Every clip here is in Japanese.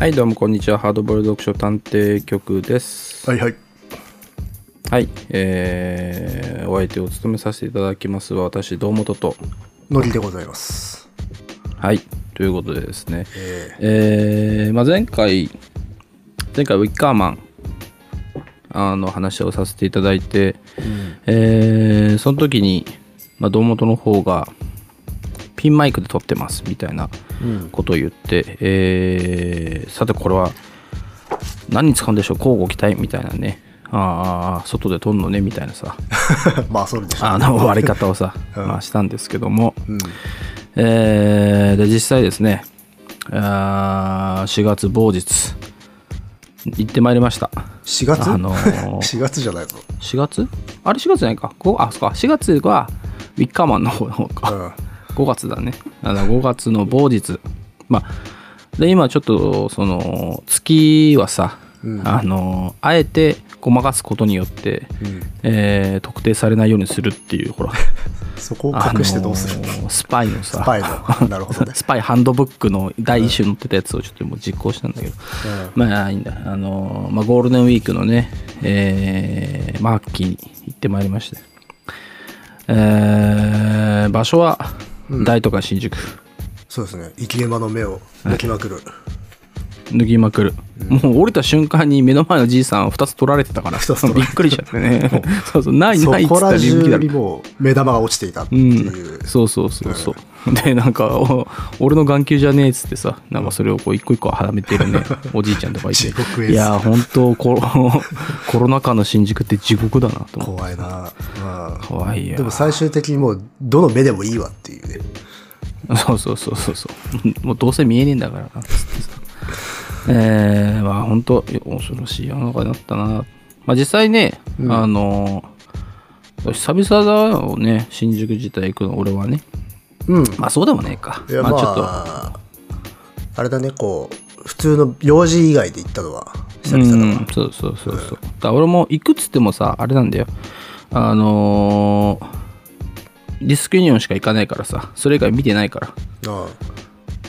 はいどうもこんにちはハードボール読書探偵局ですはいはい。はいえー、お相手を務めさせていただきますは私堂本とノリでございます。はいということでですねええーまあ、前回前回ウィッカーマンあの話をさせていただいて、えーその時に、まあ、堂本の方がピンマイクで撮ってますみたいなーうん。ことを言って、えーさてこれは何に使うんでしょう交互期待みたいなねああ外で撮んのねみたいなさ まあ、そうでしょう。あの割り方をさ、うんまあ、したんですけども、うん。えーで実際ですねあー4月某日行ってまいりました4月？あのー ?4 月じゃないぞ。4月？あれ4月じゃないかこあそうか4月はウィッカーマンの方の方か、うん。5月だね。あの5月の某日。まあで今ちょっとその月はさ、うん。あのあえてごまかすことによって、うん。えー特定されないようにするっていうほら。そこを隠してどうする？あのースパイのさ。スパイの。なるほどね。スパイハンドブックの第一種載ってたやつをちょっともう実行したんだけど、うん。まあいいんだ。あのーまあ、ゴールデンウィークのね、えー、マーキーに行ってまいりまして、えー場所は大都会新宿、そうですね。生き馬の目を抜きまくる。脱ぎまくる、もう降りた瞬間に目の前のじいさんを2つ取られてたからびっくりしちゃってね。そうそう。ないそないっつったら目玉が落ちていたってういう。ん、そうそうそうそう、でなんかお俺の眼球じゃねえっつってさなんかそれをこう一個一個はめてるねおじいちゃんとかいて。いや本当コロ コロナ禍の新宿って地獄だなと思って。怖いな。うん怖いよ。でも最終的にもう、どの目でもいいわっていうね。そうそうそうそうそう。もうどうせ見えねえんだからなつってさ。えー、まあ本当恐ろしい世の中になったな。まあ実際ね、うん。あの久々だよね新宿自体行くの。俺はねうん。まあそうでもねえかいや、ままあちょっとあ、あれだね、こう、普通の用事以外で行ったのは久々だわ。うん、そうそうそうそう。だから俺も行くっつってもさ、あれなんだよ。あのーディスクユニオンしか行かないからさ、それ以外見てないから。ああ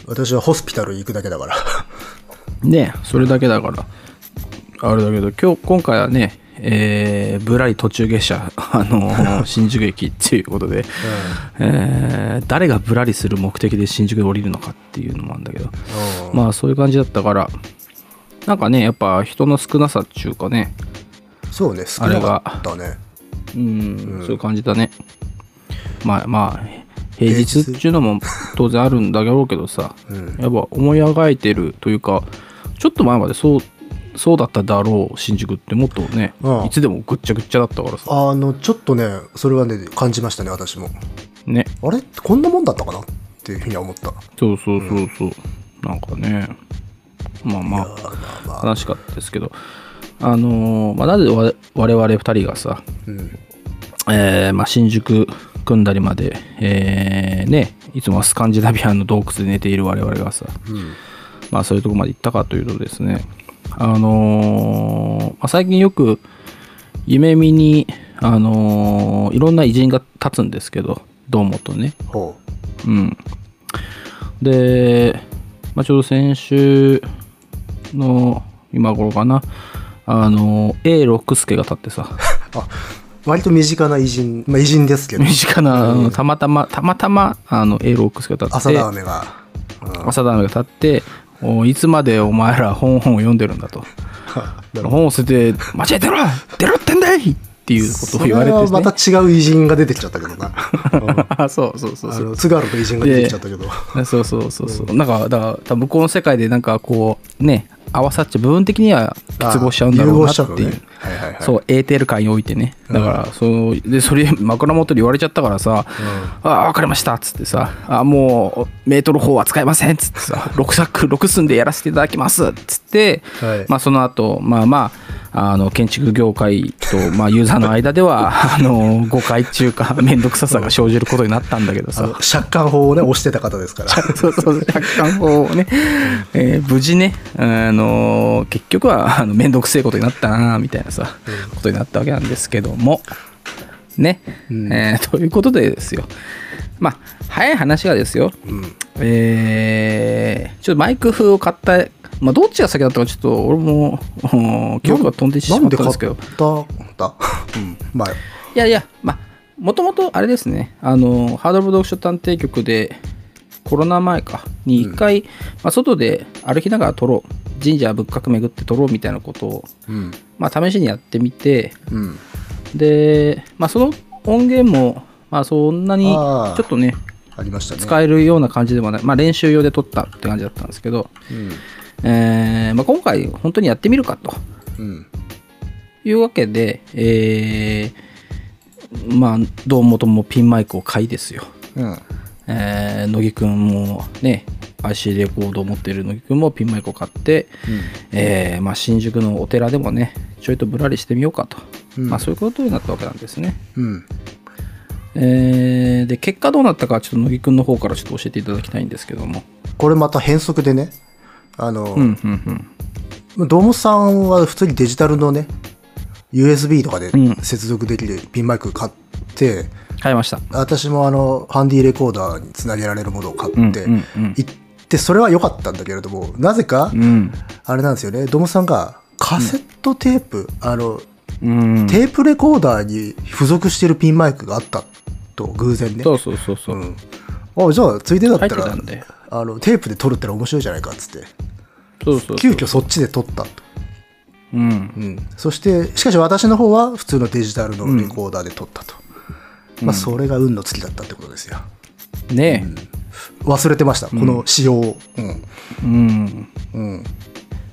私はホスピタル行くだけだから。ねそれだけだから。あれだけど、今日、今回はね、えーぶらり途中下車、あのー 新宿駅っていうことで、えー誰がぶらりする目的で新宿で降りるのかっていうのもあるんだけど、うん。まあそういう感じだったから、なんかね、やっぱ人の少なさっていうかね、そうね、少なかったね。うん、そういう感じだね。まあまあ、平日っていうのも当然あるんだろうけどさ、うん。やっぱ思い描いてるというか、ちょっと前までそうそうだっただろう、新宿ってもっとね、うん。いつでもぐっちゃぐっちゃだったからさ、あの、ちょっとね、それはね、感じましたね、私も。ね、あれ？こんなもんだったかなっていうふうには思った。そうそうそうそう、なんかね、まあまあ、まあまあ、悲しかったですけど、あのーまあ、なぜ我我々二人がさ、うん。えーまあ、新宿組んだりまで、えーね、いつもはスカンジナビアンの洞窟で寝ている我々がさ、うん。まあ、そういうとこまで行ったかというとですね、あのーまあ、最近よく夢見に、あのーいろんな偉人が立つんですけど、堂本ね。ほうん。で、まあ、ちょうど先週の今頃かな、あのー A 六輔が立ってさ、う。あ、割と身近な偉人、まあ偉人ですけど身、近な、あのたまたま、たまたま、あの、A ロックスが立って、朝田雨が。うん朝田が立って、おいつまでお前ら本本を読んでるんだと。本を捨てて、間違えてろ出ろってんだいっていうことを言われて、ね。また違う偉人が出てきちゃったけどな。そうそうそうそう。津軽の偉人が出てきちゃったけど。そうそうそうそう。なんか、だから、向こうの世界でなんかこう、ね、合わさっちゃ、部分的には結合しちゃうんだろうなっていう。ねはいはいはい。そう、エーテル界においてね。だから、そう、で、それ、枕元で言われちゃったからさ、ああ、わかりましたっつってさ、あもう、メートル砲は使えませんっつってさ、6作、6寸でやらせていただきますっつって、はいまあ、その後、まあまあ、あの、建築業界と、まあ、ユーザーの間では、あの、誤解っていうか、めんどくささが生じることになったんだけどさ借款法をね、押してた方ですから。そうそう、借款法をね、えー無事ね、あの結局は、あの、めんどくせえことになったな、みたいなさ、ことになったわけなんですけども、ね、うん。えーということでですよ、まあ、早い話がですよ、えー、ちょっとマイク風を買った、まあ、どっちが先だったかちょっと俺もうん記憶が飛んでしまっったんですけど。たんだ？うん。まあ。いやいやまあもともとあれですね。あのハードル読書探偵局でコロナ前かに一回、まあ、外で歩きながら撮ろう。神社仏閣巡って撮ろうみたいなことを、うん。まあ、試しにやってみてうん。で、まあ、その音源も、まあ、そんなにちょっとねありましたね。使えるような感じでもない、まあ、練習用で撮ったって感じだったんですけど、うん。えーまあ、今回本当にやってみるかと。うん。いうわけで、えーまあ堂本もピンマイクを買いですよ、うんえー乃木くんもね IC レコードを持っている乃木くんもピンマイクを買って、えーまあ、新宿のお寺でもねちょいとぶらりしてみようかと、うん。まあ、そういうことになったわけなんですね、うん。えーで結果どうなったかちょっと乃木くんの方からちょっと教えていただきたいんですけども。これまた変則でね。あの、うんうんうん。ドームさんは普通にデジタルのね USB とかでうん。接続できるピンマイク買って、買いました。私もあのハンディレコーダーにつなげられるものを買って、うんうんうん。行ってそれは良かったんだけれどもなぜか、うん。あれなんですよねドームさんがカセットテープ、あのうん。テープレコーダーに付属してるピンマイクがあったと偶然ね。そうそうそうそう、うん、あじゃあついでだったらあのテープで撮るったら面白いじゃないかっつって。そうそう。急遽そっちで撮ったと、うん。うん、そしてしかし私の方は普通のデジタルのレコーダーで撮ったと、まあそれが運の尽きだったってことですよ。ね忘れてましたこの仕様うん。えうん。うん。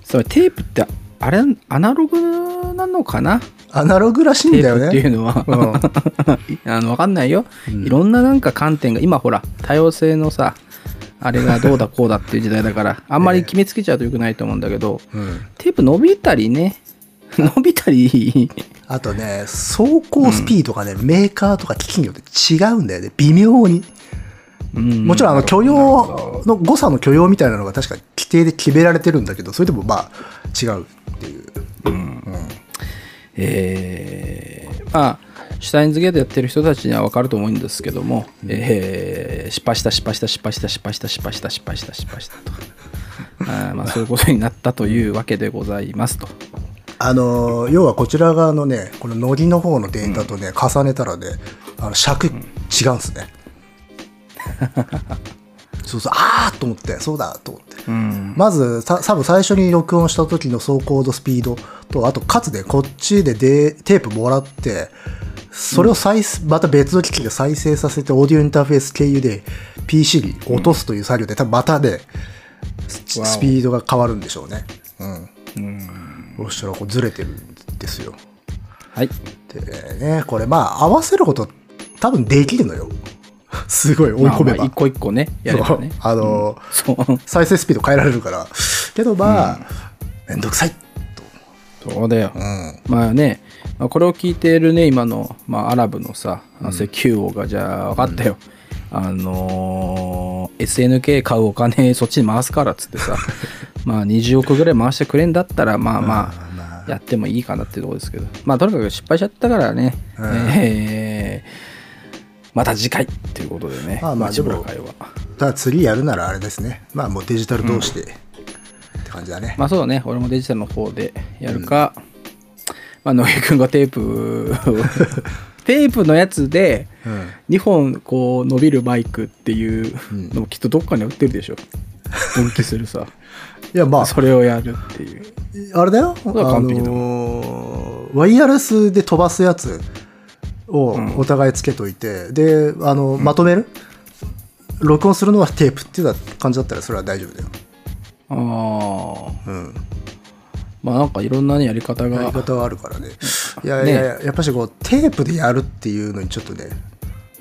それテープってあれアナログなのかな？アナログらしいんだよテープっていうねのは、うん。あの分かんないよ、いろんななんか観点が今ほら多様性のさあれがどうだこうだっていう時代だからあんまり 決めつけちゃうとよくないと思うんだけど、うん。テープ伸びたりね 伸びたり。あとね走行スピードがね、メーカーとか機器によって違うんだよね。微妙に。うん。もちろんあの許容の誤差の許容みたいなのが確か規定で決められてるんだけどそれでもまあ違うっていう、えーまあシュタインズゲートやってる人たちには分かると思うんですけども、えー失敗した失敗した失敗した失敗した失敗した失敗した失敗したと。あーまあそういうことになったというわけでございますとあの要はこちら側のねこのノリの方のデータとね、重ねたらねあの尺違うんですね、そうそうああと思ってそうだと思って、うん。まずた多分最初に録音した時の走行度スピードとあとかつでこっちでデーテープもらってそれを再生また別の機器で再生させてオーディオインターフェース経由で PC に落とすという作業で多分またねスピードが変わるんでしょうね。うんそしたらこうずれてるんですよ。はい。でねこれまあ合わせること多分できるのよ。すごい追い込めば、まあまあ一個一個ねやればね。そう。あのそう。再生スピード変えられるから。けどまあ、めんどくさい。そうだよ、うん。まあね、まあ、これを聞いているね今の、まあ、アラブのさ石油王がじゃあ分かったよ、あのー SNK 買うお金そっちに回すからっつってさ まあ20億ぐらい回してくれんだったらまあままあやってもいいかなってとこですけど。まあとにかく失敗しちゃったからね、うん。えーまた次回っていうことでね。まあまあでもただ次やるならあれですね。まあもうデジタル通して、って感じだね、まあそうだね。俺もデジタルの方でやるか、まあ野木君がテープ テープのやつでうん。2本こう伸びるマイクっていうのもきっとどっかに売ってるでしょ分岐するさ。いやまあ。それをやるっていう。あれだよ。あれは完璧だ。のーワイヤレスで飛ばすやつをお互いつけといて、であのまとめる？録音するのはテープっていう感じだったらそれは大丈夫だよ。ああうん。まあなんかいろんなねやり方やりが方はあるからね。いやいやいややっぱしこうテープでやるっていうのにちょっとね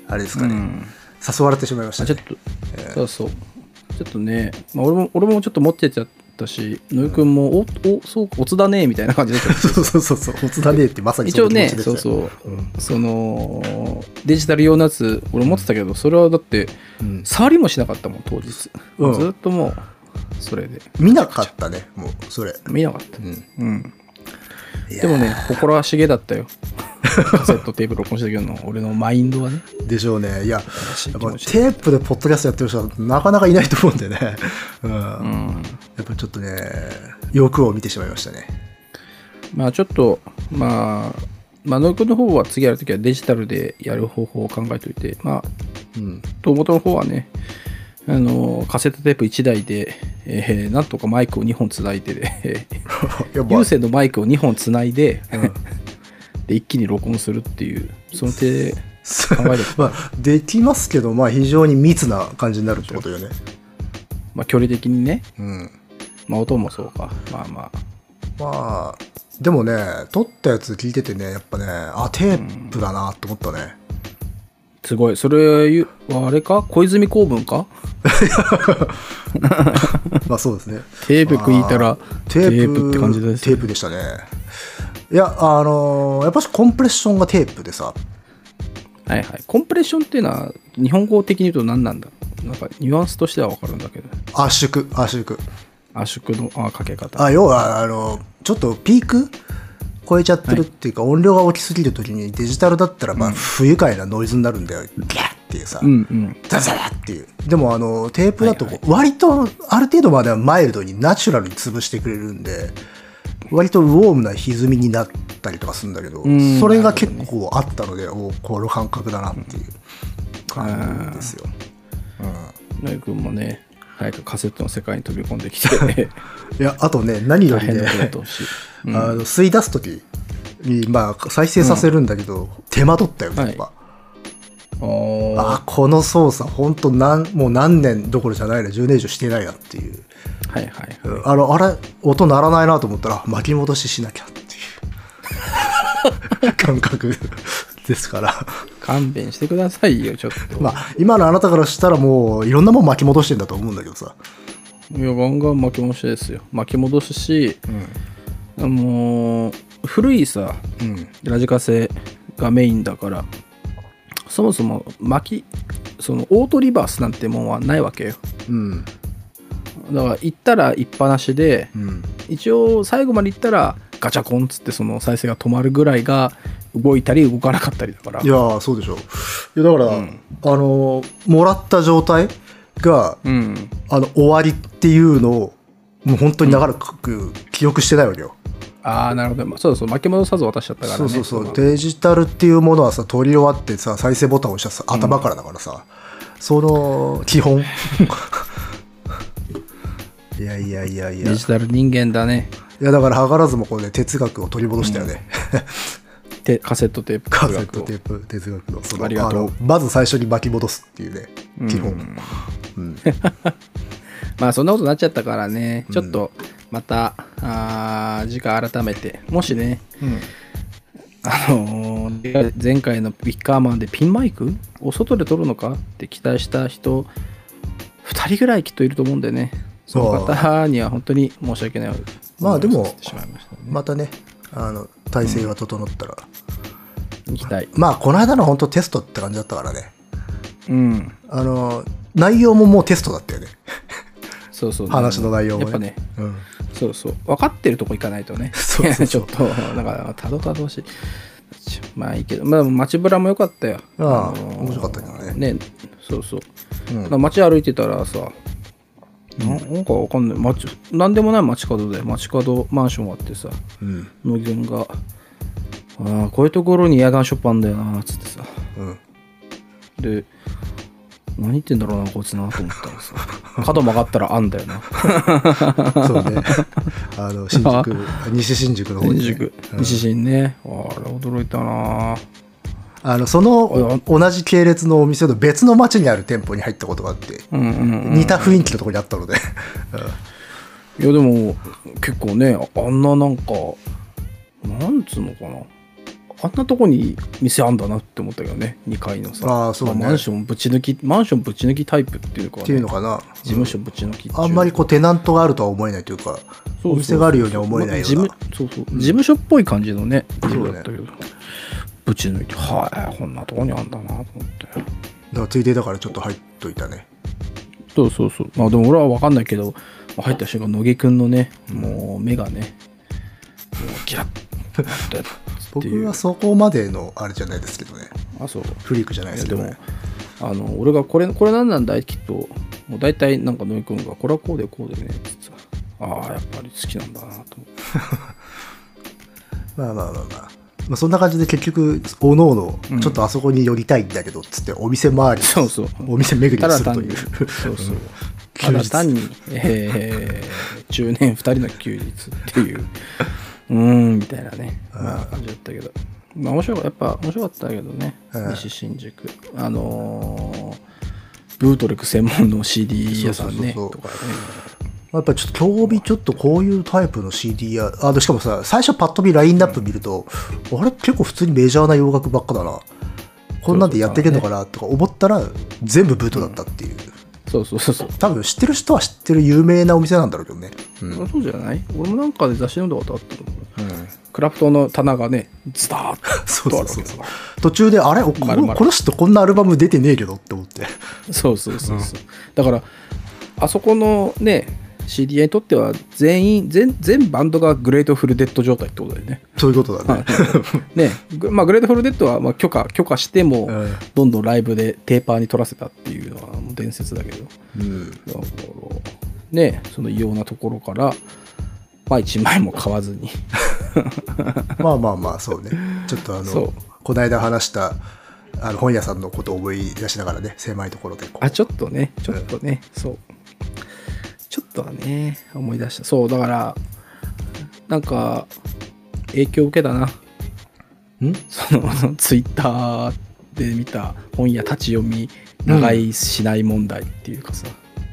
あれですかね、うん。誘われてしまいましたね。あちょっと、そうそうちょっとね、まあ、俺も俺もちょっと持ってちゃったし野木君もおおそうおつだねみたいな感じで。そうそうそうそう。おつだねってまさに一応ねそそうの気持ちでそう、そのデジタル用のやつ俺持ってたけどそれはだってうん。触りもしなかったもん当日、うん。ずっともうそれで。見なかったねもうそれ。見なかった。うん。うんでもね心はしげだったよ。カセットテープ録音した時の俺のマインドはね。でしょうね。いややっぱテープでポッドキャストやってる人はなかなかいないと思うんでね、うん。うん。やっぱちょっとね欲を見てしまいましたね。まあちょっとまあまあ野井君の方は次やるときはデジタルでやる方法を考えておいてまあうん。と元の方はねあのカセットテープ1台で、えーなんとかマイクを2本つないでで 有線のマイクを2本つないで,、で一気に録音するっていうその手で考える。まあできますけどまあ非常に密な感じになるってことよね。まあ距離的にね。うん。まあ音もそうか。まあまあ。まあでもね撮ったやつ聞いててねやっぱねあテープだなと思ったね、すごい。それはあれか？小泉公文か？まあそうですね。テープ聞いたらテープって感じですテープでしたね。いやあのーやっぱしコンプレッションがテープでさ。はいはい。コンプレッションっていうのは日本語的に言うと何なんだ？なんかニュアンスとしては分かるんだけど。圧縮圧縮。圧縮のあかけ方。あ要はあのちょっとピーク？超えちゃってるっていうか、音量が大きすぎる時にデジタルだったらまあ不愉快なノイズになるんだよ、ギャッっていうさ、うんうん。ザザザっていう。でもあのテープだと割とある程度まではマイルドにナチュラルに潰してくれるんで割とウォームな歪みになったりとかするんだけどんそれが結構あったのでおこの感覚だなっていう感じですよ、野井君もね早くカセットの世界に飛び込んできて。いやあとね何よりねあの吸い出す時にまあ再生させるんだけど、手間取ったよねやっぱ、はい。あこの操作本当なんもう何年どころじゃないな。10年以上してないなっていう。はいはいあのあれ音鳴らないなと思ったら巻き戻ししなきゃっていう。感覚ですから。勘弁してくださいよちょっと、まあ今のあなたからしたらもういろんなもん巻き戻してんだと思うんだけどさ。いやガンガン巻き戻しですよ。巻き戻すし、もう古いさうん。ラジカセがメインだからそもそも巻きそのオートリバースなんてもんはないわけよ。うん。だから行ったら行っぱなしでうん。一応最後まで行ったらガチャコンっつってその再生が止まるぐらいが動いたり動かなかったりだから。いやーそうでしょいやだから、あのもらった状態がうん。あの終わりっていうのをもう本当に長らく記憶してないわけよ、ああなるほど、まあ、そうそう巻き戻さず渡しちゃったからね。そうそうそう。のデジタルっていうものはさ取り終わってさ再生ボタンを押したさ頭からだからさ、その基本。いやいやいやいや。いデジタル人間だね。やだから図らずもこうね哲学を取り戻したよね、てカセットテープ。カセットをテープ。哲学のそのありがとう。のまず最初に巻き戻すっていうね基本、まあそんなことになっちゃったからね、ちょっとまたあー次回改めてもしねうん。あのー前回のピッカーマンでピンマイク？を外で撮るのか？って期待した人2人ぐらいきっといると思うんでね。その方には本当に申し訳ない。まあでもまたね。またねあの体制が整ったら、行きたい。まあこの間の本当テストって感じだったからね。うん。あの内容ももうテストだったよね。そうそう。話の内容もやっぱね。うんそうそう。分かってるとこ行かないとね。ちょっとだからたどたどしい。まあいいけど。まあ街ぶらも良かったよ。ああのー面白かったけどね。ね。そうそう。うん。街歩いてたらさななんかわかんない。街なんでもない街角で街角マンションあってさうん。が「ああこういうところにエアガンショップあんだよな」っつってさ。うん。で何言ってんだろうなこいつなと思ったらさ角曲がったらあんだよな。そうね。あの新宿 西新宿の方にね、西新ね。あれ驚いたな。あのその同じ系列のお店の別の町にある店舗に入ったことがあって、うんうんうん似た雰囲気のところにあったので、いやでも結構ねあんななんかなんつうのかなあんなとこに店あんだなって思ったけどね。2階のさ。あーそうね。まマンションぶち抜きマンションぶち抜きタイプっていうか、ね、っていうのかな、事務所ぶち抜きあんまりこうテナントがあるとは思えないというかお店があるようには思えないような。まあ事務そうそう。事務所っぽい感じのねそうね。家だったけど、ぶち抜いてはいこんなとこにあんだなと思って。だからついでだからちょっと入っといたね。そうそうそう。まあでも俺は分かんないけど入った瞬間乃木くんのねもう目がねもうキラッって僕はそこまでのあれじゃないですけどね。あそう。フリークじゃないですけどね。でもあの俺がこれこれ何なんだい？きっともう大体なんか野井君がこれはこうでこうでねって言ってさ。ああやっぱり好きなんだなと まあまあまあまあ。まあ、そんな感じで結局おのおのちょっとあそこに寄りたいんだけどっつってお店周りそうそう。お店巡りするという。そうそう。休日。ただ単に、えー、中年2人の休日っていううーんみたいなね、まあ、感じだったけど。まあ面白かやっぱ面白かったけどね。うん。西新宿。あのーブートレク専門の CD 屋さんね。とかね。やっぱちょっと興味ちょっとこういうタイプの CD やあでしかもさ最初パッと見ラインナップ見ると、あれ？結構普通にメジャーな洋楽ばっかだな。こんなんでやっていけんのかな？とか思ったら全部ブートだったっていう、そうそうそうそう。多分知ってる人は知ってる有名なお店なんだろうけどね。うん、そうじゃない？俺もなんかで雑誌読んだことあったと思う。クラフトの棚がねズダーッそうとあそうそうそうるわけだか途中であれ？このこの人こんなアルバム出てねえけどって思って。らそうそうそうそう。だからあそこのね CDA にとっては全員全全バンドがグレートフルデッド状態ってことだよね。そういうことだね。ね。ぐまあグレートフルデッドはまあ許可許可してもうん。どんどんライブでテーパーに取らせたっていうのはもう伝説だけど。うん。だからねその異様なところからまあ1枚も買わずに。まあまあまあそうね。ちょっとあのこの間話したあの本屋さんのことを思い出しながらね狭いところであちょっとね。ちょっとね、そうちょっとはね思い出した。そうだからなんか影響受けたな。ん？そのツイッターで見た本屋立ち読み長いしない問題っていうかさ、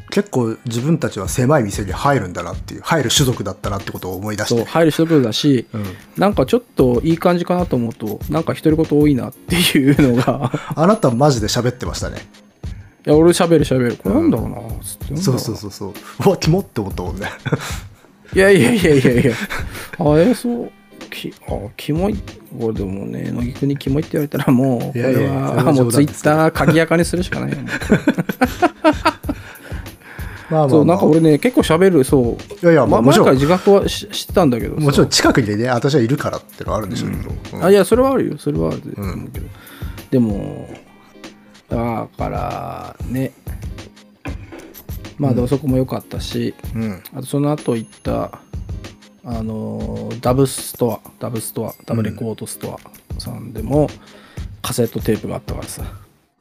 結構自分たちは狭い店に入るんだなっていう入る種族だったなってことを思い出して。そう入る人だし、うん。なんかちょっといい感じかなと思うとなんか独り言多いなっていうのが。あなたマジで喋ってましたねいや俺喋る喋る。これなんだろうな。つってそうそうそうそう。うわキモって思ったもんね。いやいやいやいやいや。あえそう。きあキモい。これでもね乃木くんにキモいって言われたらもうこれいやいやもうツイッター鍵垢にするしかないよね まあまあ、まあ、そうなんか俺ね結構喋るそう。いやいやまあもちろん。前から自覚はし知ってたんだけどさもちろん近くにね私はいるからってのはあるんでしょうけど、うん。あいやそれはあるよ。それはあると思うけど、でもだからね。まあでもそこも良かったし、うん。あとその後行ったあのーダブストアダブストアダブレコードストアさんでも、カセットテープがあったからさ。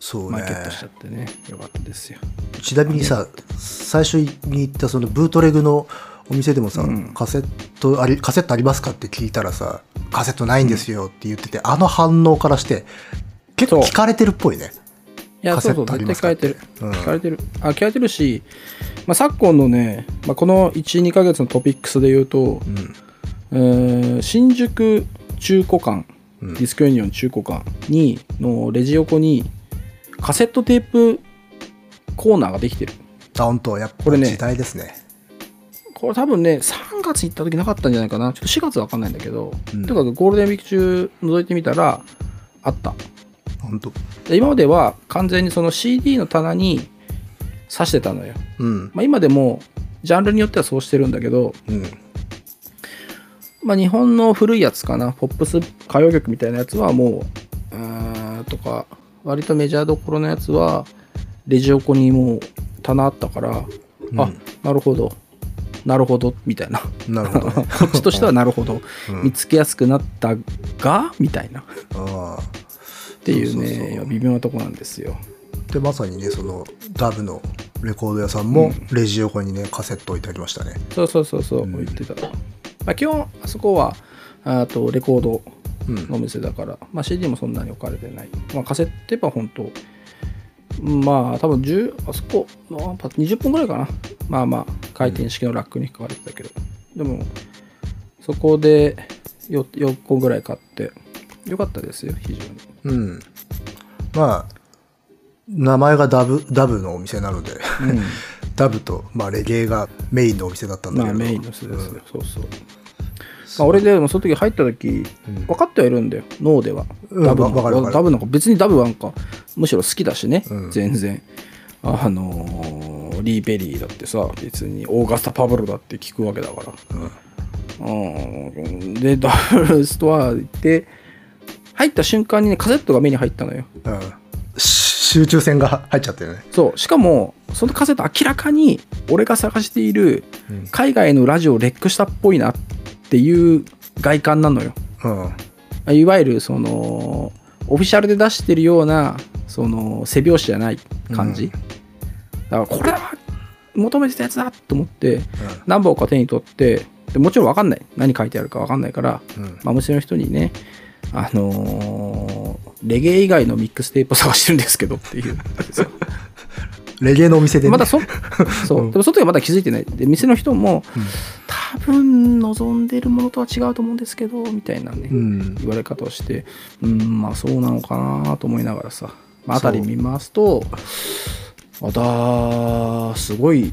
そうね。マーケットしちゃってね。よかったですよ。ちなみにさ最初に行ったそのブートレグのお店でもさ、カセットありカセットありますかって聞いたらさカセットないんですよって言ってて、あの反応からして結構聞かれてるっぽいね。いやそうそう絶対聞かれてる、うん。聞かれてる。あ聞かれてるし、まあ、昨今のね、まあ、この12ヶ月のトピックスで言うと、うん。えー新宿中古館、うん。ディスクユニオン中古館にのレジ横にカセットテープコーナーができてる。あ本当？やっぱこれね時代ですね。これ多分ね3月に行った時なかったんじゃないかな。ちょっと4月は分かんないんだけど、うん。とにかくゴールデンウィーク中覗いてみたらあった本当。で今までは完全にその CD の棚に挿してたのよ、うん。まあ、今でもジャンルによってはそうしてるんだけど、うん。まあ、日本の古いやつかな。ポップス歌謡曲みたいなやつはもううとか割とメジャーどころのやつはレジ横にもう棚あったから、あなるほど。なるほどみたいな。なるほどね。こっちとしてはなるほど、うん。見つけやすくなったがみたいな。っああていうね微妙なとこなんですよ。でまさにねそのダブのレコード屋さんもレジ横にねカセット置いてありましたね。そうそうそうそう、言ってた、まあ、基本あそこはあとレコードのお店だから、まあ、CD もそんなに置かれてない、まあ、カセットは本当まあ多分10あそこの20本ぐらいかな。まあまあ回転式のラックに書かれてたけど、でもそこで 4, 4個ぐらい買ってよかったですよ非常にうん。まあ名前がダブダブのお店なので、ダブと、まあ、レゲエがメインのお店だったんだけど、まあメインの人ですよ、そうそう。まあ、俺でもその時入った時、分かってはいるんだよ脳では、うんダブなんダブなんか別にダブなんかむしろ好きだしね、うん。全然。あのーリー・ペリーだってさ別にオーガスタ・パブロだって聞くわけだから、うん、でダブストア行って入った瞬間にねカセットが目に入ったのようん。し集中線が入っちゃったよね。そうしかもそのカセット明らかに俺が探しているうん海外のラジオをレックしたっぽいなっていう外観なのようん。いわゆるそのオフィシャルで出してるようなその背拍子じゃない感じ、うんだからこれは求めてたやつだと思って何本か手に取ってでもちろん分かんない何書いてあるか分かんないから、うん。まあ、お店の人にねあのーレゲエ以外のミックステープを探してるんですけどっていう。レゲエのお店でね。まだそ そう。でもその時はまだ気づいてない。で店の人も、多分望んでるものとは違うと思うんですけどみたいなね、うん。言われ方をしてうんまあそうなのかなと思いながらさ、まあ、辺り見ますとまたすごい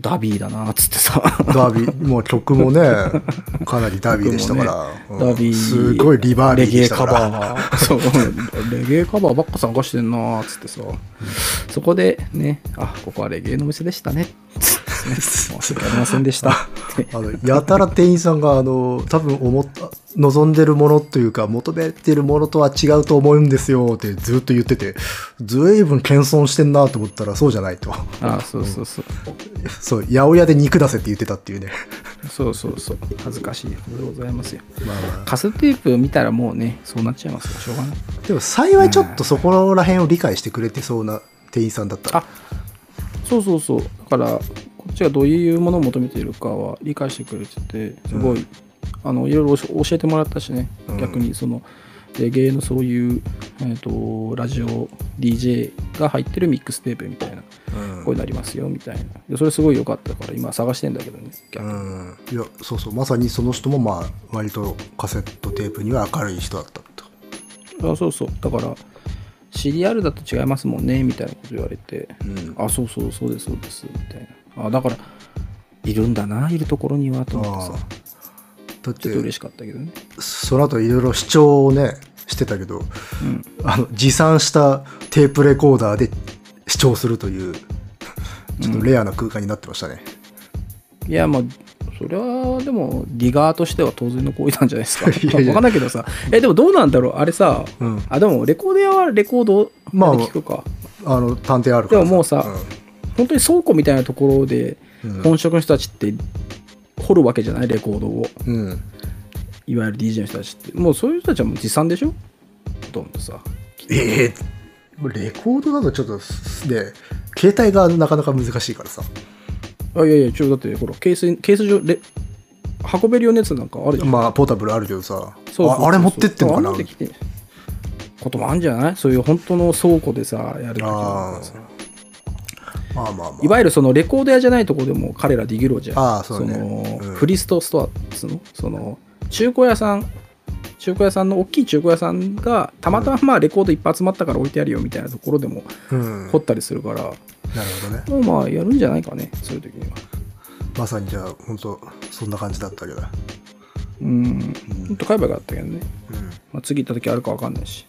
ダビーだなっつってさ。ダービー、もう曲もね、かなりダービーでしたから。うんダビーすごいリバーレゲエカバら。ー そう。レゲエカバーばっか参加してんなっつってさ、そこでねあここはレゲエの店でしたねつってね申し訳ありませんでした。あのやたら店員さんがあの多分思った望んでるものというか求めてるものとは違うと思うんですよってずっと言っててずいぶん謙遜してんなと思ったらそうじゃないと。あそうそうそう。そう八百屋で肉出せって言ってたっていうね。そうそうそう。恥ずかしいことでございますよ。まあまカセットテープ見たらもうねそうなっちゃいますよしょうがない。あでも幸いちょっとそこら辺を理解してくれてそうな店員さんだった。あそうそうそう。だからこっちがどういうものを求めているかは理解してくれててすごい、あのいろいろ教教えてもらったしね、うん。逆にそのレゲエのそういう、えー、とラジオ DJ が入ってるミックステープみたいな、うん。こういうのありますよみたいな。でそれすごい良かったから今探してんだけどね逆に。うん。いやそうそう。まさにその人もまあ割とカセットテープには明るい人だったと。あそうそう。だから CDR だと違いますもんねみたいなこと言われて、うん。あそうそうそうですそうですみたいなあだからいるんだないるところにはと思ってさ。だっちょっと嬉しかったけどね。その後いろいろ主張をねしてたけど、ん。あの持参したテープレコーダーで視聴するというちょっとレアな空間になってましたね、いやまあそれはでもリガーとしては当然の行為なんじゃないですか。いやいや。分かんないけどさ。えでもどうなんだろう？あれさ、うん。あでもレコード屋はレコードまあで聞くか、あの探偵あるからでももうさ本当に倉庫みたいなところでうん。本職の人たちって掘るわけじゃないレコードを。うん、うんいわゆる DJ の人たちって。もうそういう人たちはもう持参でしょ？ほとんどさ。ええレコードだとちょっとで携帯がなかなか難しいからさ。あいやいやちょだってほらケースケース上レ運べるようなやつなんかあるじゃん、まあポータブルあるけどさ。ああれ持ってってんのかな？あ持ってきて。こともあるんじゃない？そういう本当の倉庫でさやるときあさまあまあまあ。いわゆるそのレコード屋じゃないとこでも彼らできるじゃん。ああそうね。のうん。フリストストアっの？その中古屋さん中古屋さんの大きい中古屋さんがたまたままあレコードいっぱい集まったから置いてあるよみたいなところでもうん。掘ったりするから、なるほどね。もうまあやるんじゃないかねそういう時には。まさにじゃあ本当そんな感じだったわけだ。うん。ほん。と買えばよかったけどね、うん。まあ、次行った時あるか分かんないし。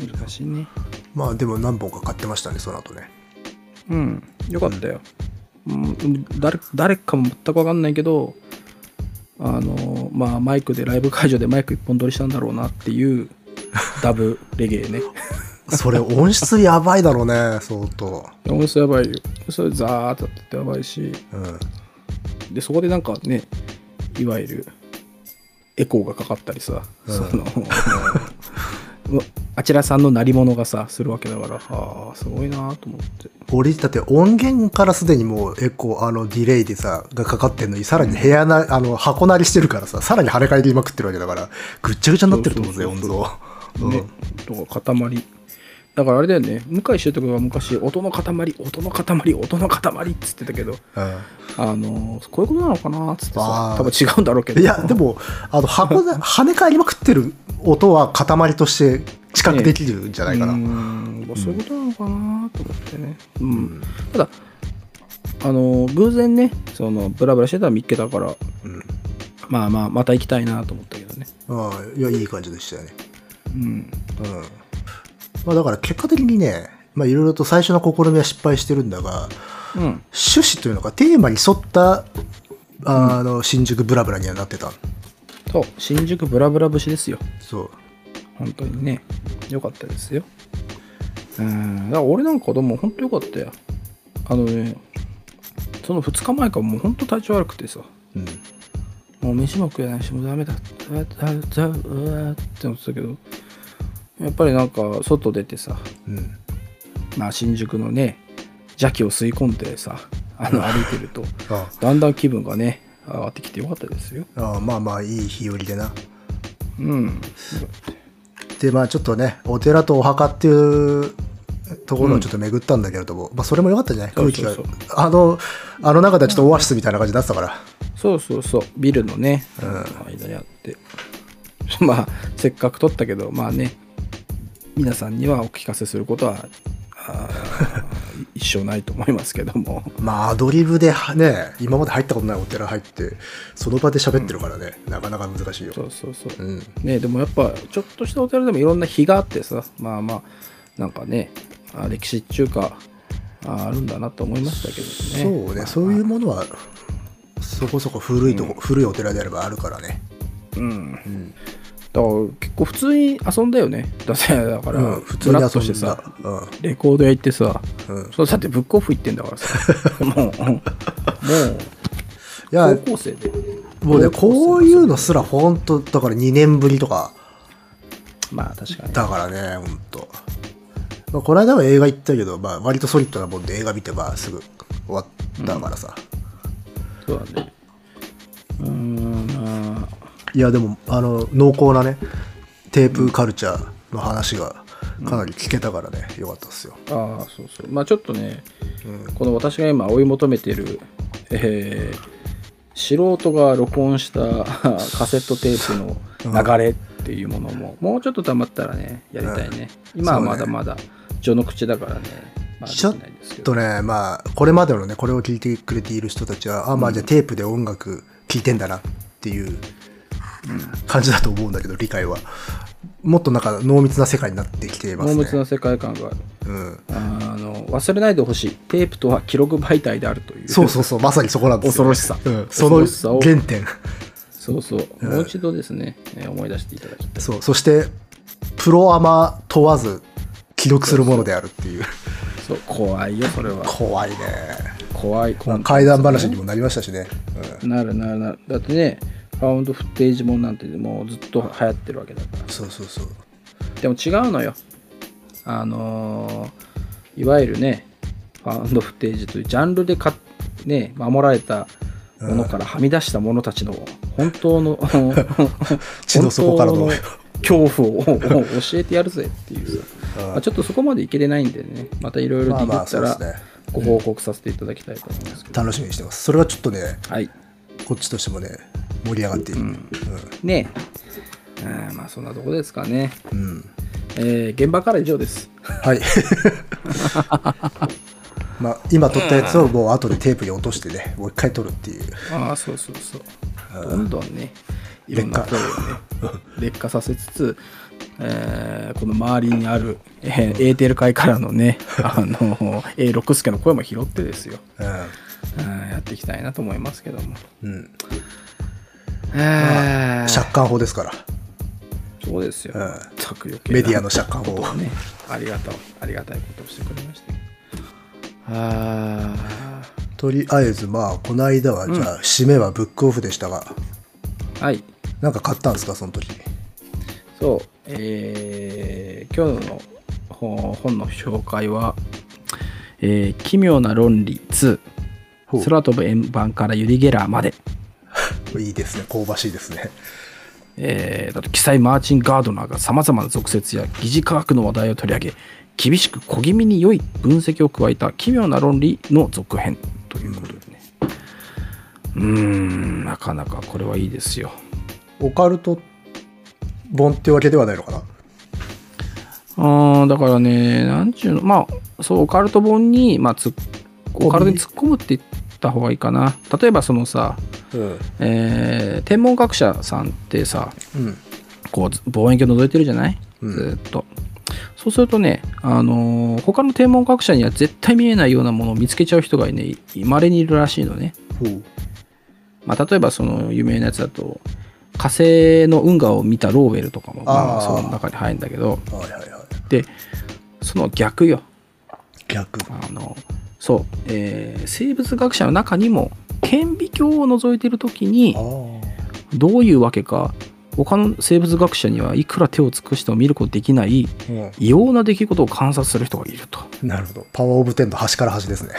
難しいね。まあでも何本か買ってましたねその後ねうん。よかったよ、うん、誰誰かも全く分かんないけどあのまあマイクでライブ会場でマイク一本撮りしたんだろうなっていう ダブレゲエね。それ音質やばいだろうね相当。音質やばいよ。それザーッとやっててやばいし。うん。でそこでなんかねいわゆるエコーがかかったりさ、うん。そのあちらさんの鳴り物がさするわけだから。ああすごいなと思って。俺だって音源からすでにもうエコーあのディレイでさがかかってんのにさらに部屋なあの箱なりしてるからささらに跳ね返りまくってるわけだからぐっちゃぐちゃになってると思うぜ音そうそう像。ね、とか塊だからあれだよね。向井秀人が昔音の塊音の塊音の塊っつってたけどうん。うんあのこういうことなのかなっつってさ多分違うんだろうけど。いやでもあの箱で 跳ね返りまくってる音は塊として知覚できるんじゃないかな、うーんそういうことなのかなと思ってね、うん。ただあの偶然ねそのブラブラしてたら見っけたからうん。まあまあまた行きたいなと思ったけどね。ああいやいい感じでしたよね。うん。うんまあだから結果的にねまあいろいろと最初の試みは失敗してるんだがうん。趣旨というのかテーマに沿ったあの新宿ブラブラにはなってたそう。新宿ブラブラ節ですよ。そう。本当にね。良かったですよ。うん。だから俺なんかでも本当良かったよ。あのねその2日前からもう本当体調悪くてさ。うん。もう飯も食えないしもうダメだ。うわうわうわうわって思ってたけどやっぱりなんか外出てさうん。まあ新宿のね邪気を吸い込んでさあの歩いてると あだんだん気分がね上がってきてよかったですよ。あまあまあいい日和でな。うん。でまあちょっとねお寺とお墓っていうところをちょっと巡ったんだけれども、まあそれも良かったじゃない？空気が。あのあの中ではちょっとオアシスみたいな感じになってたから。そうそうそう。ビルのね、間にあって。まあせっかく撮ったけどまあね皆さんにはお聞かせすることは 一生ないと思いますけども。まあアドリブではね今まで入ったことないお寺入ってその場で喋ってるからね、なかなか難しいよ。そうそうそう、うん。ねでもやっぱちょっとしたお寺でもいろんな日があってさまあまあなんかねあ歴史っていうかああるんだなと思いましたけどね。そうね、そういうものはそこそこ古いとこ、古いお寺であればあるからね。うん、だから結構普通に遊んだよね。だだから、うん普通にふらっとして遊んださ。うん。レコード屋行ってさ、うん。そうだってブックオフ行ってんだからさ。もうもういや高校生で。もうねこういうのすら本当だから2年ぶりとか。まあ確かに。だからね本当まあこの間は映画行ったけど、まあ、割とソリッドなもんで映画見てまあすぐ終わったからさ、そうだね。うーんまあいやでもあの濃厚なねテープカルチャーの話がかなり聞けたからね、よかったですよ。ああそうそう。まあちょっとね、この私が今追い求めてる、えー素人が録音した カセットテープの流れっていうものも、もうちょっと溜まったらねやりたいね、今はまだまだ序の口だからね、まあ、ちょっとねまあこれまでのねこれを聞いてくれている人たちはあまあじゃあテープで音楽聴いてんだなっていう感じだと思うんだけど理解は。もっとなんか濃密な世界になってきてますね。濃密な世界観がある。うん、あの忘れないでほしいテープとは記録媒体であるという。そうそうそうまさにそこなんですよ、恐ろしさ。うん、その原点。そうそう。もう一度ですね、えー思い出していただきたい。そう。そしてプロアマ問わず記録するものであるっていう。そう怖いよそれは。怖いね、怖いね怪談話にもなりましたしね、なるなるなる。だってねファウンドフッテージもんなんてもうずっと流行ってるわけだから。うん、そうそうそう。でも違うのよ。あのーいわゆるねファウンドフッテージというジャンルでか、ね、守られたものからはみ出した者たちの本当の 地の底からの。恐怖を教えてやるぜっていうまあ、ちょっとそこまでいけれないんでね。またいろいろディグまあまあったらご報告させていただきたいと思いますけど、楽しみにしてます。それはちょっとねはいこっちとしてもね盛り上がっている、ねえうん。まあそんなとこですかね、うん。うんえー現場から以上です。はい。まあ今撮ったやつをもう後でテープに落としてねもう一回撮るっていう。ああそうそうそう。どんどんねいろんな声をね劣化させつつ、えーこの周りにある、えーエーテル界からのね あの A 六輔の声も拾ってですよ、うんやっていきたいなと思いますけども、うん、うん、えー借款法ですから。そうですよ、うん。メディアの借款法。をね。ありがたいありがたいことをしてくれました。あとりあえずまあこの間はじゃあ締めはブックオフでしたが、ーはい。なんか買ったんですかその時？そう、えー今日のほ本の紹介は、えー奇妙な論理2ほう空飛ぶ円盤からユリ・ゲラーまで、いいですね。香ばしいですね。えーだと記載マーチン・ガードナーがさまざまな俗説や疑似科学の話題を取り上げ厳しく小気味に良い分析を加えた奇妙な論理の続編。ということでね。うーんなかなかこれはいいですよ。オカルト本ってわけではないのかな？あーだからね、なんちゅうの、まあ、そう、オカルト本に、まあ、つオカルトに突っ込むって言った方がいいかな。例えば、そのさ、うんえー天文学者さんってさ、うんこう、望遠鏡覗いてるじゃない、うんずーっと。そうするとね、あのー他の天文学者には絶対見えないようなものを見つけちゃう人がね、まれにいるらしいのね。まあ、例えばその有名なやつだと火星の運河を見たローウェルとかもまあその中に入るんだけどはいはいはい。でその逆よ逆。あのそう、えー生物学者の中にも顕微鏡を覗いてる時にああ。どういうわけか他の生物学者にはいくら手を尽くしても見ることできないうん。異様な出来事を観察する人がいるとなるほど。パワーオブテンの端から端ですね。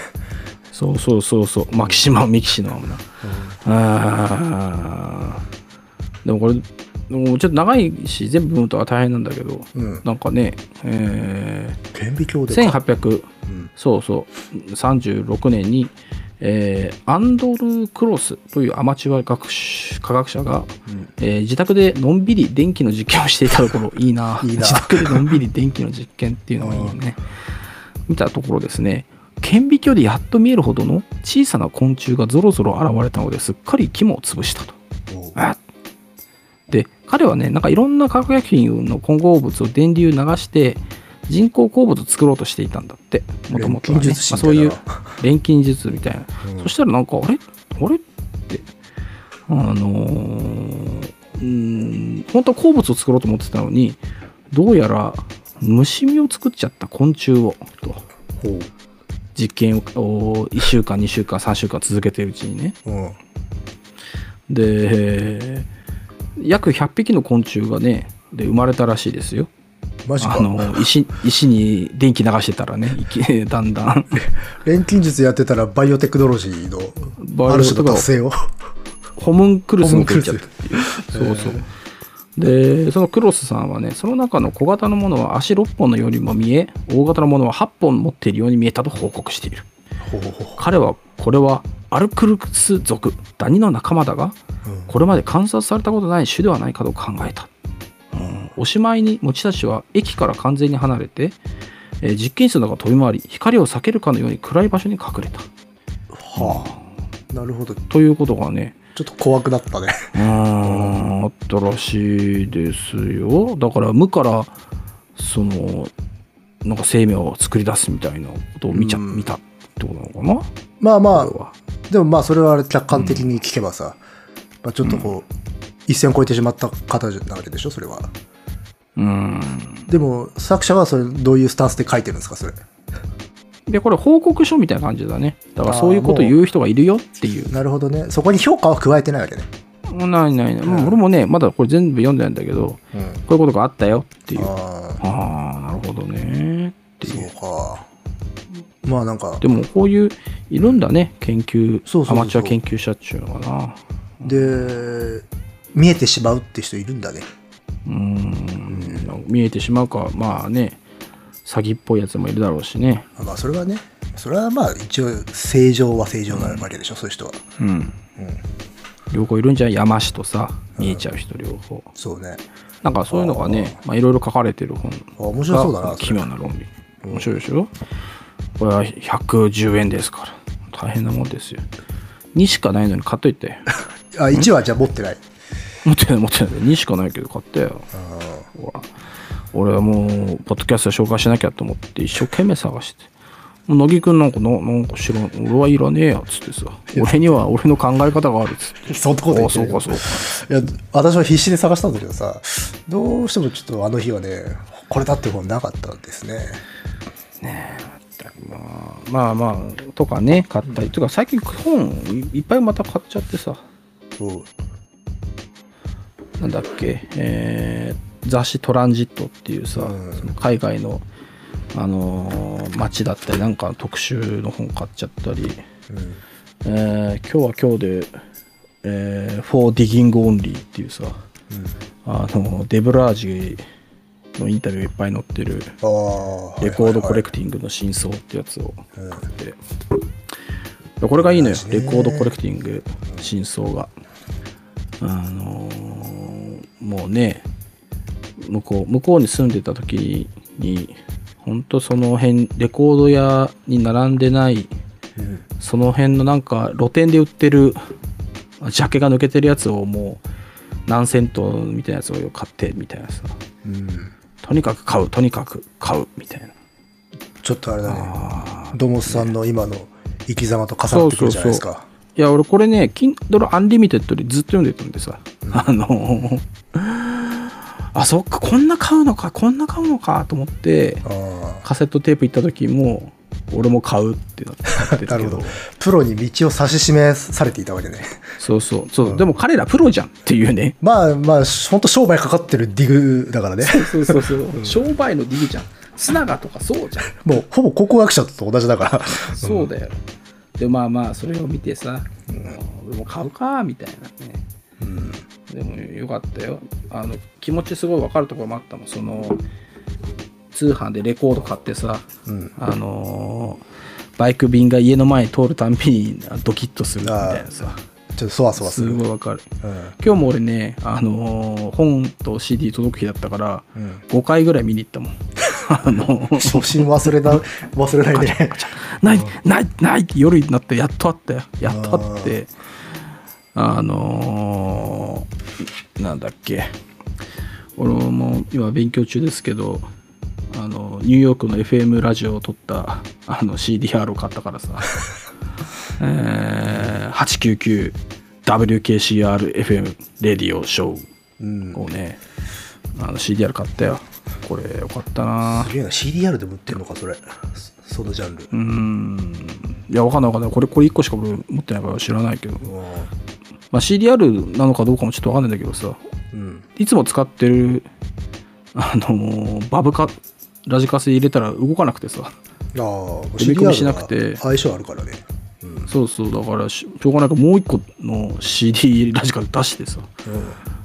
そうそうそうそうマキシマムミキシのままなあーでもこれでもちょっと長いし全部読むとは大変なんだけどうん。なんかね、え顕微鏡ーでか。1800うん。そうそう36年に、えーアンドル・クロスというアマチュア学士科学者が、うんえー自宅でのんびり電気の実験をしていたところいいな 自宅でのんびり電気の実験っていうのがいいよね見たところですね顕微鏡でやっと見えるほどの小さな昆虫がぞろぞろ現れたのですっかり肝を潰したとあで彼はねなんかいろんな化学薬品の混合物を電流流して人工鉱物を作ろうとしていたんだってもともとそういう錬金術みたいな、うん。そしたらなんかあれ？あれってあのーうーん本当は鉱物を作ろうと思ってたのにどうやら虫身を作っちゃった昆虫をと。実験を1週間2週間3週間続けてるうちにね。うん。で約100匹の昆虫がねで生まれたらしいですよ。マジか。あ。の石石に電気流してたらね だんだん。錬金術やってたらバイオテクノロジーのある種の達成を。ホムンクルスが出ちゃったっていうそうそう。でそのクロスさんはねその中の小型のものは足6本のようにも見え大型のものは8本持っているように見えたと報告している。彼はこれはアルクルクス属ダニの仲間だがこれまで観察されたことない種ではないかと考えた、うん。おしまいに持ちたちは駅から完全に離れて、えー実験室の中を飛び回り光を避けるかのように暗い場所に隠れた。はあ。なるほど。ということがねちょっと怖くなったね。うーん。あったらしいですよ。だから無からそのなんか生命を作り出すみたいなことを見ちゃ、うん。見たってことなのかな？まあまあ、でもまあそれは客観的に聞けばさ、まあ、ちょっとこう、一線を越えてしまった方なわけでしょ、それは。うんでも作者はそれどういうスタンスで書いてるんですか、それ？でこれ報告書みたいな感じだねだからそういうことを言う人がいるよっていうなるほどね。そこに評価は加えてないわけね。ないないない、うん俺もねまだこれ全部読んでないんだけどこうん。ういうことがあったよっていうあああなるほどねってあ、いうそうか。まあなんかで、もこういういるんだね研究そうそうアマチュア研究者っちゅうのかな。で、見えてしまうって人いるんだね。うーん見えてしまうかまあね詐欺っぽいやつもいるだろうしね。あまあそれはね、それはまあ一応正常は正常なわけでしょ、そういう人は。うん。うん。両方いるんじゃん山師とさ見えちゃう人両方。そうね。なんかそういうのがねまあいろいろ書かれてる本あ面白そうだな奇妙な論理。面白いでしょ？これは110円ですから。大変なもんですよ。2しかないのに買っといて。あ、1はじゃあ持ってない。持ってない持ってない。2しかないけど買ったよ。ほら。俺はもうポッドキャストで紹介しなきゃと思って一生懸命探して。もう乃木くんなんかななんか知らん。俺はいらねえやっつってさ。俺には俺の考え方があるっつって。そんなこと言あってそうかそうか。いや私は必死で探したんだけどさどうしてもちょっとあの日はねこれだって本なかったんですねまあまあとかね買ったり。とか最近本いいっぱいまた買っちゃってさ。なんだっけ、えー雑誌「トランジット」っていうさ、うん。その海外の、あのー街だったりなんかの特集の本買っちゃったり、うん。えー今日は今日で「えー、For Digging Only」っていうさあのデブラージのインタビューいっぱい載ってるレコードコレククティングの真相ってやつをうん買って、これがいいのよ。レコードコレクティング真相が。あのーもうね向こう向こうに住んでた時に本当その辺レコード屋に並んでないうん。その辺のなんか露店で売ってるジャケが抜けてるやつをもう何セントみたいなやつを買ってみたいなさ。うんとにかく買うとにかく買うみたいな。ちょっとあれだね。あドモスさんの今の生き様と重なってくるじゃないですか。いや俺これね Kindle Unlimited でずっと読んでたんでさ、あの あそっかこんな買うのかこんな買うのかと思ってあカセットテープ行った時も俺も買うってなって なるほど。たけど。プロに道を指し示されていたわけね。そうそう。そう、でも彼らプロじゃんっていうね。まあまあ本当商売かかってるディグだからね。そうそうそう、商売の D じゃん。砂がとかそうじゃん。もうほぼ考古学者と同じだから。そうだよ。で、まあまあ、それを見てさ、俺も買うか、みたいなね。うん。でもよかったよ。あの、気持ちすごい分かるところもあったもん。その、通販でレコード買ってさ、うん。あのーバイク便が家の前に通るたんびにドキッとするみたいなさ、ちょっとそわそわすするごい分かる。うん。今日も俺ね、あのー本と CD 届く日だったから、うん。5回ぐらい見に行ったもん。あのー。初心忘れな忘れないね ないないないって夜になってやっとあったよ。やっとあって。あのーなんだっけ。俺も今勉強中ですけどあのニューヨークの FM ラジオを撮ったあの CDR を買ったからさ、えー、899WKCRFM レディオショうんーをねあの CDR 買ったよ。これよかったな。すげえな。CDR でも売ってんのかそれ。そそのジャンル。うーん。いやわかんないわかんない。これこれ1個しか俺持ってないから知らないけど、まあ、CDR なのかどうかもちょっとわかんないんだけどさ。うん。いつも使ってるあのーバブカラジカセ入れたら動かなくてさ。ああ呼び込みしなくて。相性あるからね。うん。そうそうだからししょうがない。からもう1個の CD ラジカセ出してさ。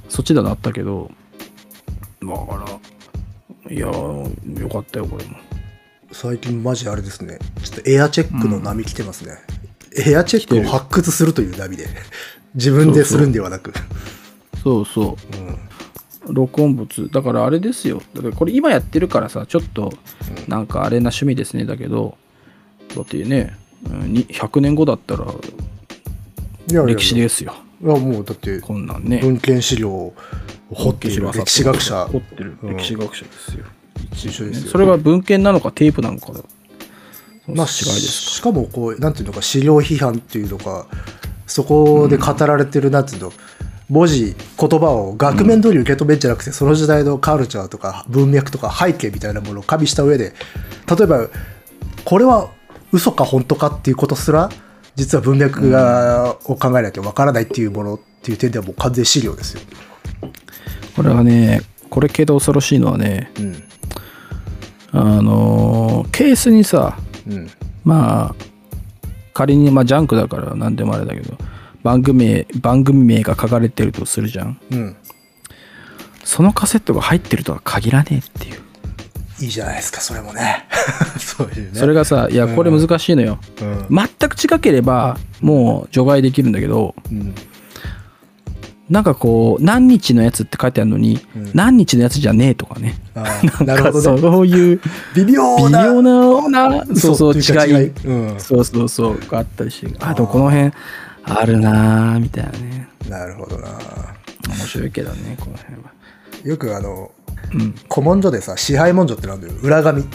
そっちではなったけど。だからいやーよかったよこれも。最近マジあれですね。ちょっとエアチェックの波来てますね、エアチェックを発掘するという波で。自分でするんではなく。そうそう。うん録音物。だからあれですよ。だからこれ今やってるからさちょっとなんかあれな趣味ですね。だけどだってねうんに100年後だったら歴史ですよ。いやもうだってこんなんね。文献資料を掘っている。歴史学者。掘ってる。うん歴史学者ですよ、一緒ですよ。それが文献なのかテープなのかまあ、ですしかもこうなんていうのか資料批判っていうのかそこで語られてるなんていうの文字言葉を額面通り受け止めるんじゃなくて、その時代のカルチャーとか文脈とか背景みたいなものを加味した上で例えばこれは嘘か本当かっていうことすら実は文脈が、を考えないとわからないっていうものっていう点ではもう完全資料ですよ。これはねこれ系で恐ろしいのはねうんあのーケースにさうんまあ仮にまあジャンクだから何でもあれだけど番組名番組名が書かれてるとするじゃん。うん。そのカセットが入ってるとは限らねえっていう。いいじゃないですかそれもね。そういうね。それがさいやこれ難しいのよ、うん。全く近ければもう除外できるんだけどうん。なんかこう何日のやつって書いてあるのに、うん。何日のやつじゃねえとかね。なるほどね。そういう微妙微な妙ななそうそう違い。うん。そうそうそうがあったりして。あでもこの辺あるなーみたいなね。なるほどな。面白いけどねこの辺は。よくあのうん。古文書でさ支配文書ってなんだよ。裏紙。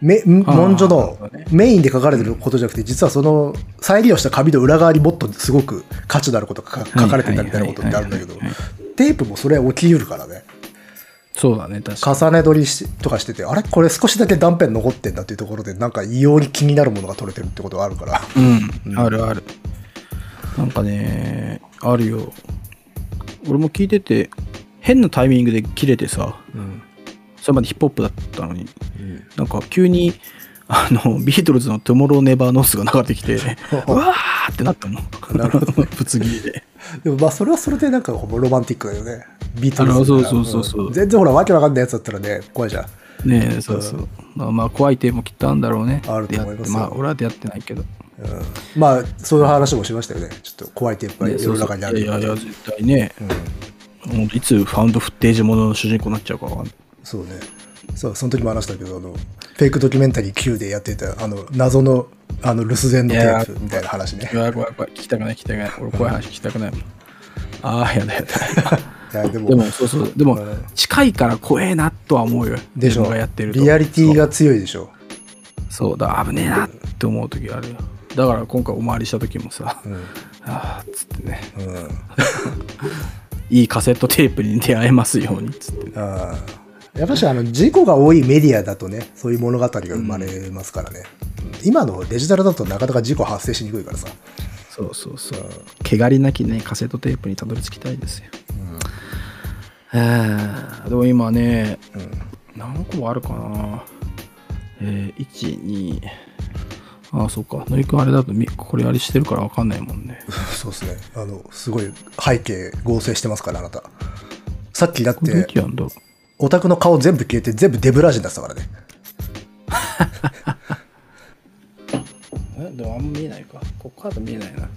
め文書のメインで書かれてることじゃなくて実はその再利用した紙の裏側にもっとすごく価値のあることが書かれてたみたいなことってあるんだけどテープもそれ起きうるからね。そうだね確かに。重ね録りしとかしててあれ？これ少しだけ断片残ってんだっていうところでなんか異様に気になるものが取れてるってことがあるから。うん、あるあるなんかねあるよ。俺も聞いてて変なタイミングで切れてさうん。それまでヒップホップだったのになんか急にあのビートルズの「トゥモロー・ネバー・ノース」が流れてきて うわーってなったのなるほどぶつ切りで。でもまあそれはそれでなんかほぼロマンティックだよね。ビートルズあそうそうそう。そううん。全然ほらわけわかんないやつだったらね怖いじゃん。ねえそうそう、まあ、まあ怖い点もきっとあるんだろうね。あると思いますまあ俺は出会ってないけどうん。まあそういう話もしましたよね。ちょっと怖いテープがね世の中にあるいやいやいや絶対ね、もういつファウンドフッテージものの主人公になっちゃうかそうね。そうその時も話したけどあのフェイクドキュメンタリー Q でやってたあの謎のあの留守電のテープみたいな話ね。いや怖い怖い聞きたくない聞きたくない。俺怖い話聞きたくないもん。ああやだやだいやでもでもそうそう。でもうん近いから怖えなとは思うよ。自でしょ。分がやってると。リアリティが強いでしょ。そうだ危ねえなって思う時あるよだから今回お参りした時もさ、うん。ああっつってね。うん。いいカセットテープに出会えますようにっつって。ねあー。やっぱしあの事故が多いメディアだとねそういう物語が生まれますからね、うん。今のデジタルだとなかなか事故発生しにくいからさ。そうそうそう。汚りなきねカセットテープにたどり着きたいですよ、えーでも今ね、何個もあるかな。えー、12ああそうか。のりくんあれだとみこれあれしてるから分かんないもんね。そうですね。あのすごい背景合成してますからあなた。さっきだってオタクの顔全部消えて全部デブラージになってたからね。えでもあんま見えないか。ここからだと見えないな。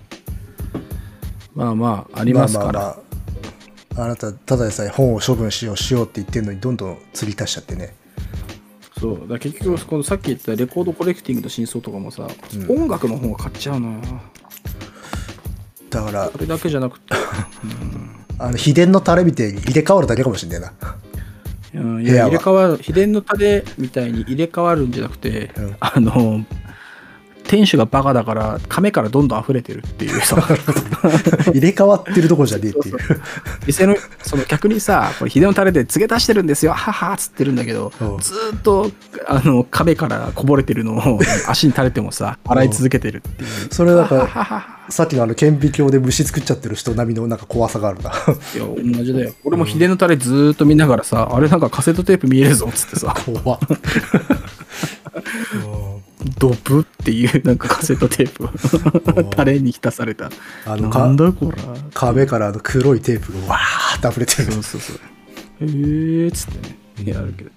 まあまあありますから、まあまあまあ、あなたただでさえ本を処分しようしようって言ってるのにどんどん釣り足しちゃってねそう。だ結局このさっき言ったレコードコレクティングの真相とかもさ、音楽の方が買っちゃうのよ。だからそれだけじゃなくて。あの秘伝のタレみたいに入れ替わるだけかもしんないな。うん。い部屋は。や入れ替わる秘伝のタレみたいに入れ替わるんじゃなくて、うん。あの店主がバカだから亀からどんどん溢れてるっていうさ。入れ替わってるとこじゃねえっていう。店のその客にさこれ秘伝のタレで告げ足してるんですよ。ははっつってるんだけどうん。ずーっとあの亀からこぼれてるのを足に垂れてもさ洗い続けてるっていう。それなんははかはは。さっきのあの顕微鏡で虫作っちゃってる人並みのなんか怖さがあるな。いや同じだよ。俺も秘伝のタレずーっと見ながらさあれなんかカセットテープ見えるぞっつってさ。怖っ ドブっていうなんかカセットテープを。タレに浸された。あのかなんだこら。壁からあの黒いテープがわーって溢れてる。そうそうそう。へえーっつってね。やるけど。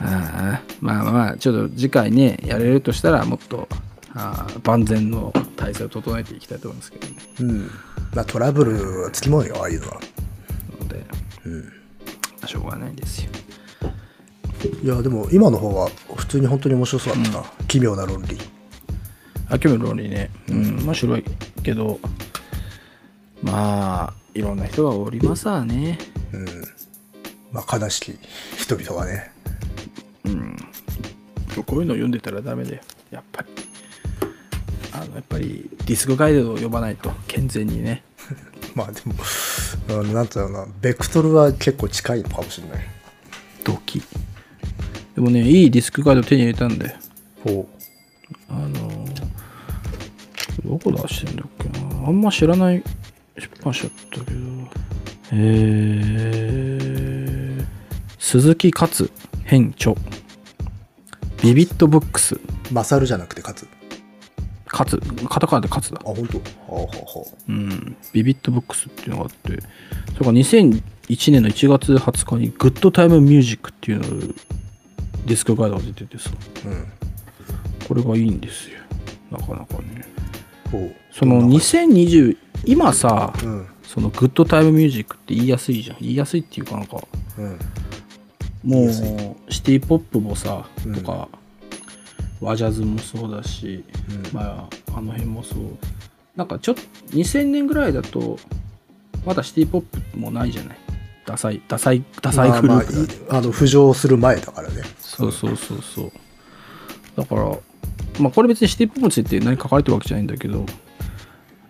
ああまあまあまあちょっと次回ねやれるとしたらもっとあー万全の体制を整えていきたいと思いますけどね。うん。まあトラブルはつきものよああいうのは。ので、しょうがないですよいやでも今の方は普通に本当に面白そうだったな、奇妙な論理。あ興味論理ね。うん面白いけどまあいろんな人がおりますわね。うん。まあ悲しき人々はね。こういうの読んでたらダメだよ。やっぱり。あのやっぱりディスクガイドを読まないと健全にね。まあでも、うん、なんていうのかな。ベクトルは結構近いのかもしれない。ドキでもねいいディスクガイド手に入れたんだよ。ほあのーどこ出してんだっけな。あんま知らない出版社だったけど。えー、鈴木カツ編著。ビビットブックス。うマサルじゃなくてカツ？カツカタカナでカツだ。あ本当？ほうほうほうん、ビビットブックスっていうのがあって。それから2001年の1月20日に Good Time Music っていうのディスクガイドが出ててさ。ううん。これがいいんですよ。なかなかね。その2020今さうん。その Good Time Music って言いやすいじゃん。言いやすいっていうかなんかうん。もうシティポップもさ、うん。とか和ジャズもそうだし、うん。まああの辺もそう。なんかちょっと2000年ぐらいだとまだシティポップもないじゃない？ダサいダサいダサいグループだ、まあまあいあの浮上する前だからねそうそうそうそう。だからまあこれ別にシティポップについて何書かれてるわけじゃないんだけど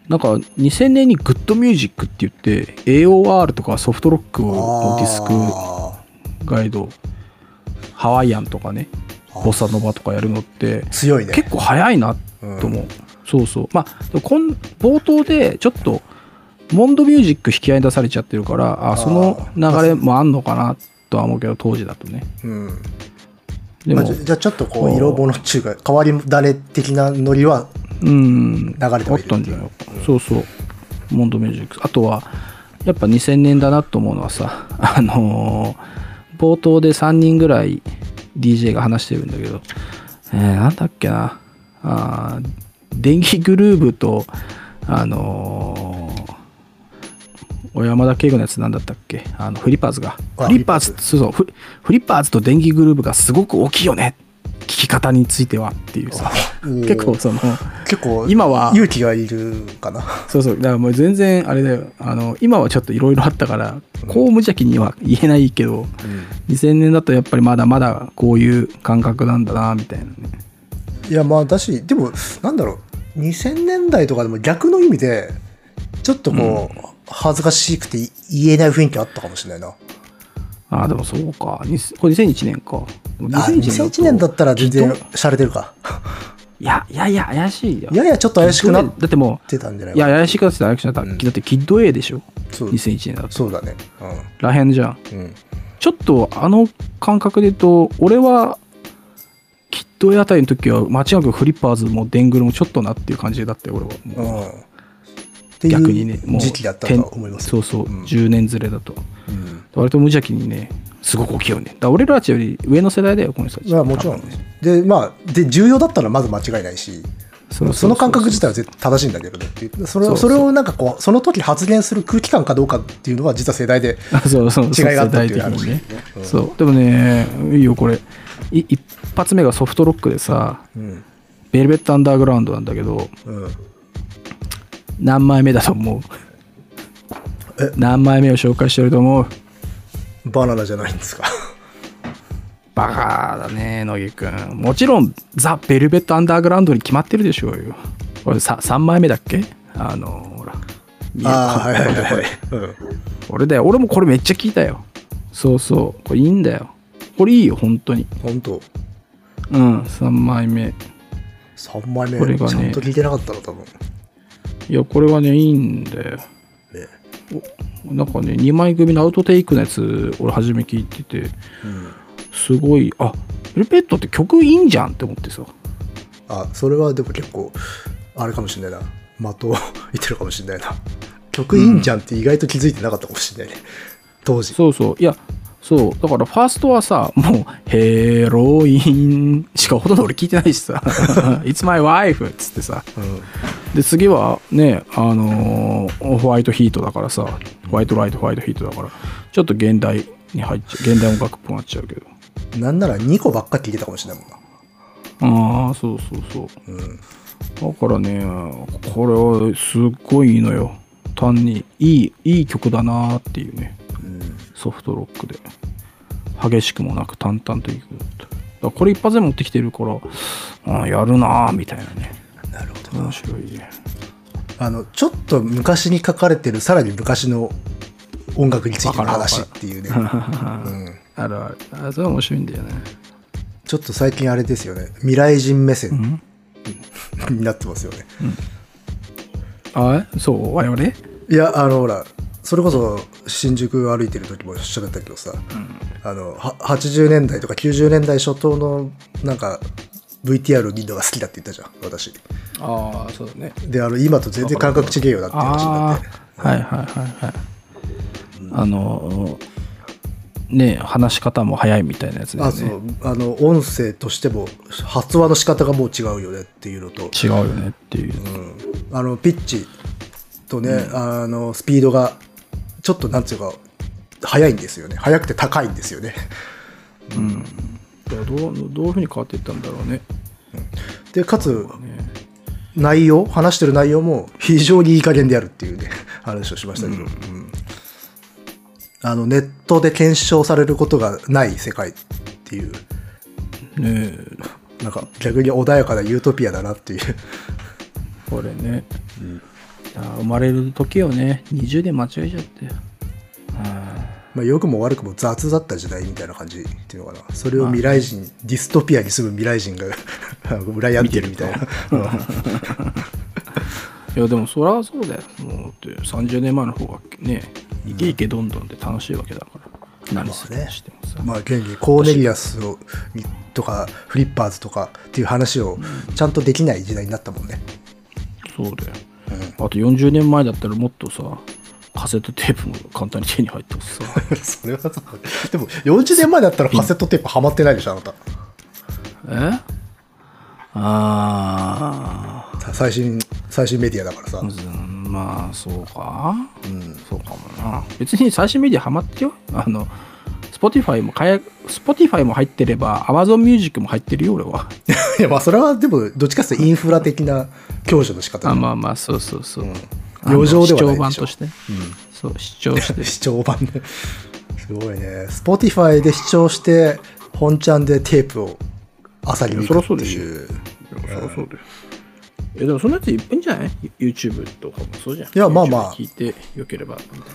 なんか2000年にグッドミュージックって言って AOR とかソフトロックのディスクあガイドハワイアンとかねあボサノバとかやるのってー強いね。結構早いなと思う、そうそう。まあこん冒頭でちょっとモンドミュージック引き合いに出されちゃってるからあその流れもあんのかなとは思うけど当時だとね。うんでも、まあ、じゃあちょっとここうう色物っていうか変わり種的なノリはうん。流れてはいる。あったんじゃない？かそうそう。モンドミュージック。あとはやっぱ2000年だなと思うのはさ あのー冒頭で3人ぐらい DJ が話してるんだけど、えー、なんだっけな？あー電気グルーブとあのー小山田圭吾のやつなんだったっけ？あのフリッパーズが。あフリッパーズそうそう。フフリッパーズと電気グルーブがすごく大きいよね。聞き方についてはっていうさ。結構その結構今は勇気がいるかな。そうそう。だからもう全然あれだよ。あの今はちょっといろいろあったからこう無邪気には言えないけど、2000年だとやっぱりまだまだこういう感覚なんだなみたいなね。いやまあだしでもなんだろう。2000年代とかでも逆の意味で、ちょっとこう、恥ずかしくて言えない雰囲気あったかもしれないな。ああ、でもそうか。にこれ2001年か。でもあ、2001年だったら全然洒落てるか。いや、いやいや、怪しいよ。ややちょっと怪しくなっだってたんじゃなう、いや、いかな。怪しくなってた、怪しくなった。だって、キッド A でしょ？そう2001年だと。そうだね。らへんじゃん。うん。うん。ちょっと、あの感覚で言うと、俺は、キッド A あたりの時は、間違いなくフリッパーズもデングルもちょっとなっていう感じだったよ、俺は。うん。って逆にね、いう時期だったとは思います。そうそう、うん10年ずれだと。うん。割と無邪気にね、すごく大きいよね。だから俺らたちより上の世代だよ、この人たち。まあもちろん。で、まあ、で、重要だったらまず間違いないし、その感覚自体は絶対正しいんだけどねっていうそれをそれをなんかこう、その時発言する空気感かどうかっていうのは実は世代であ そうそうそう違いがあったっていう世代的にね話。そう。でもね、いいよ、これ。い一発目がソフトロックでさ、うん。ベルベットアンダーグラウンドなんだけど、うん。何枚目だと思う？え？何枚目を紹介してると思う？バナナじゃないんですか？バカだね、乃木くん。もちろん、ザ・ベルベット・アンダーグラウンドに決まってるでしょうよ。これさ3枚目だっけ？あの、ほら。ああ、はいはいはい。うん。俺だよ。俺もこれめっちゃ聞いたよ。そうそう。これいいんだよ。これいいよ、本当に。本当？うん、3枚目。3枚目、これがねちゃんと聞いてなかったの、多分。いや、これはね、いいんだよ。ねなんかね、2枚組のアウトテイクのやつ、俺初め聞いてて、うん。すごい、あベルペットって曲いいんじゃんって思ってさ。あ、それはでも結構、あれかもしれないな。的を言ってるかもしれないな。曲いいんじゃんって意外と気づいてなかったかもしれないね。当時。そうそう。いや、そう。だから、ファーストはさ、もう、ヘロインしかほとんど俺聞いてないしさ、It's my wife! っつってさ。うん。で、次はね、あのーホワイトヒートだからさ、ホワイトライト、ホワイトヒートだから、ちょっと現代に入っちゃう、現代音楽っぽくなっちゃうけど。なんなら2個ばっか聞いてたかもしれないもんな。ああ、そうそうそう。うん。だからね、これはすっごいいいのよ。単にいい、いい曲だなーっていうね。うん。ソフトロックで。激しくもなく淡々といくだった。だからこれ一発で持ってきてるから、あやるなーみたいなね。なるほど。面白いね。あの、ちょっと昔に書かれてる、さらに昔の音楽についての話っていうね。うん。あるある。あそれは面白いんだよね。ちょっと最近あれですよね。未来人目線になってますよね。あそう？我々？いや、あの、ほら、それこそ新宿歩いてる時も喋ったけどさ、あの、は80年代とか90年代初頭のなんか VTR を見るのが好きだって言ったじゃん、私。ああ、そうだね。で、あの、今と全然感覚違えよなって話になあって。あ、はいはいはいはい。あの、ね話し方も早いみたいなやつだよあ、の、音声としても発話の仕方がもう違うよねっていうのと、違うよねっていう。あの、ピッチとね、あの、スピードがちょっとなんていうか、速いんですよね。速くて高いんですよね。どうどういうふうに変わっていったんだろうね。で、かつ、ね内容話してる内容も非常にいい加減であるっていうね 話をしましたけど、うん。あのネットで検証されることがない世界っていう。ねえ。なんか逆に穏やかなユートピアだなっていう。これね、いや生まれる時をね20で間違えちゃって。まあ良くも悪くも雑だった時代みたいな感じっていうのかな。それを未来人ディストピアに住む未来人が羨んでるみたいな。いやでもそりゃそうだよ。もうだって30年前の方がねイケイケどんどんで楽しいわけだから、何するにしてもさ、まあ現にコーネリアスをとかフリッパーズとかっていう話をちゃんとできない時代になったもんね、そうだよ、あと40年前だったらもっとさカセットテープも簡単に手に入ったしさ。それはさでも40年前だったらカセットテープハマってないでしょあなた。え？ああさ最新最新メディアだからさ、うんまあそうか。そうかもな。別に最新メディアハマってよあの Spotify も買え Spotify も入ってれば Amazon Music も入ってるよ俺は。いやまあそれはでもどっちかっていうとインフラ的な享受の仕方あだまあまあそうそうそう、余剰ではないでしょ。視聴版として、そう視聴して。視聴版ねすごいね。Spotify で視聴して本ちゃんでテープを朝に見いやそるってりゃそうでいうそりゃそうだよえでもそんなやついっぱいいんじゃない ?YouTube とかもそうじゃん。いやまあまあ。聞いてよければみたいな。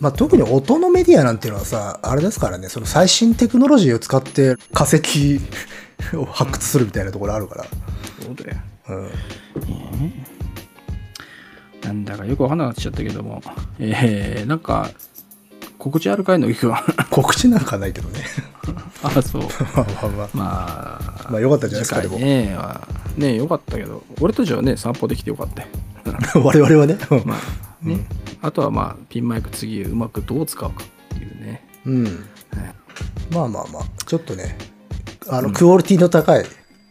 まあ、特に音のメディアなんていうのはさ、あれですからね、その最新テクノロジーを使って化石 を発掘するみたいなところあるから。そうだよ。うん。なんだかよくわかんなくなっちゃったけども、えー、なんか、告知あるかいのぎくん。告知なんかないけどね。あ、そう。まあまあまあ。まあ、まあよかったんじゃないですか次回ね、はね、よかったけど、俺たちはね、散歩できてよかったよ。我々はね。まあ、ね。あとはまあ、ピンマイク次うまくどう使うかっていうね。うん。はいまあまあまあ、ちょっとね、あの、クオリティの高い、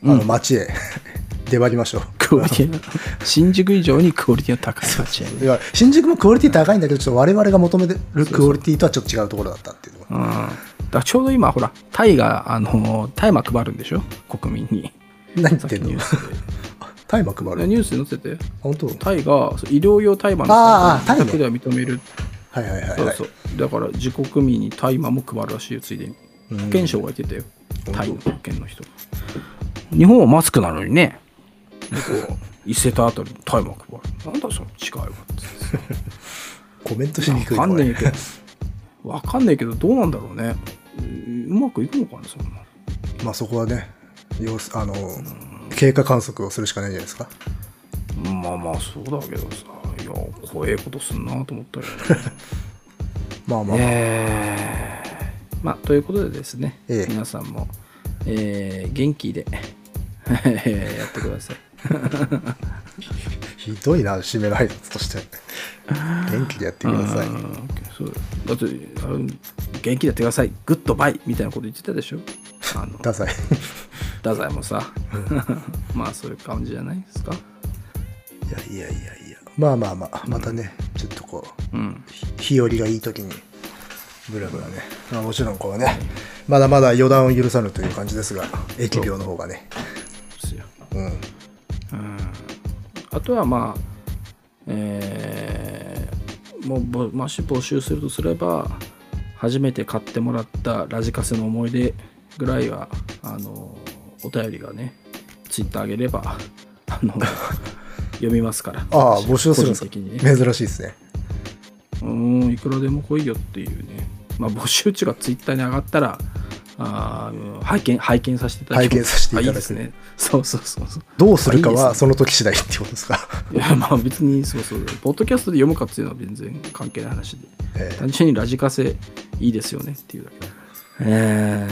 あの、街へ 出張りましょう。クオリティの、新宿以上にクオリティの高い街やね。いや新宿もクオリティ高いんだけど、ちょっと我々が求めるクオリティとはちょっと違うところだったっていうところ。うん。だちょうど今、ほら、タイが、あの、大麻配るんでしょ？国民に。何言ってんの？ニュースで。タイマー配るニュースに載せて、本当？タイが医療用大麻のあータイね自宅では認める。はいはいはい、はい。そうそう。だから自国民に大麻も配るらしいよ、ついでに。保健省が言ってたよ。タイの保健の人が。日本はマスクなのにね、こう一世帯あたりに大麻配る。なんだその違いはって。コメントしにくいわかんねえねけど、わかんねえけど、どうなんだろうね。ううまくいくのかね、そんな。まあそこはね、様子あの、経過観測をするしかないんじゃないですか？まあまあ、そうだけどさ、いや、怖えことすんなと思ったけど、ね。まあまあ、えーまあ、ということでですね、ええ皆さんも、えー元気で やってください。ひどいな、締めの挨拶として。元気でやってください。うんそうだって元気でやってください、グッドバイみたいなこと言ってたでしょ？あのダサい。太宰もさ、まあそういう感じじゃないですか？いやいやいやいや。まあまあまあ、またね、ちょっとこう、うん。日和がいい時に、ブラブラね。まあもちろんこうね、まだまだ予断を許さぬという感じですが、疫病の方がね。うん。うんあとはまあ、えーもうぼもし募集するとすれば初めて買ってもらったラジカセの思い出ぐらいはあのお便りがねツイッターあげれば あの 読みますから。ああ、私募集するんですね。か珍しいですね。うんいくらでも来いよっていうね。まあ募集値がツイッターに上がったらあー拝見拝見させていただきます。拝見させていただく。ね。そうそうそうそう。どうするかはその時次第っていうことですか？いやまあ別にそうそう。ポッドキャストで読むかっていうのは全然関係ない話で。ええ。単純にラジカセいいですよねっていうだけえ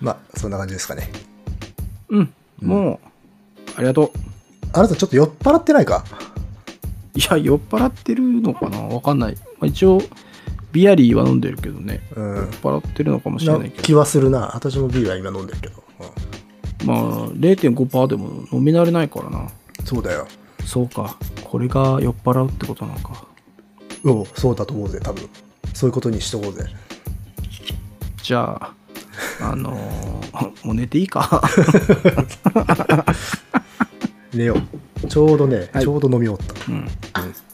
まあ、そんな感じですかね。ー、うんもうありがとあなたちょっと酔っ払ってないか？ういや酔っ払ってるのかな？わかんない、まあ、一応ビアリーは飲んでるけどねうん酔っ。払ってるのかもしれなないけど気はするな。私もビールは今飲んでるけど。うんまあ0.5%でも飲み慣れないからなそうだよ。そうかこれが酔っ払うってことなのかうん、そうだと思うぜ、多分。そういうことにしとこうぜ。じゃああのー もう寝ていいか 寝よう。ちょうどね、はいちょうど飲み終わった。うん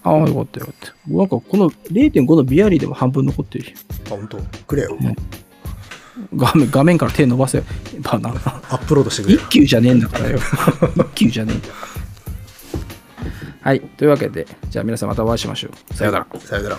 ああ、よかったよかった。なんかこの0.5のビアリーでも半分残ってるよ。あ、本当？くれよ。画面画面から手伸ばせばな。アップロードしてくれよ一。級じゃねえんだからよ。一級じゃねえんだ。はい。というわけで、じゃあ皆さんまたお会いしましょう。さようなら。さよなら。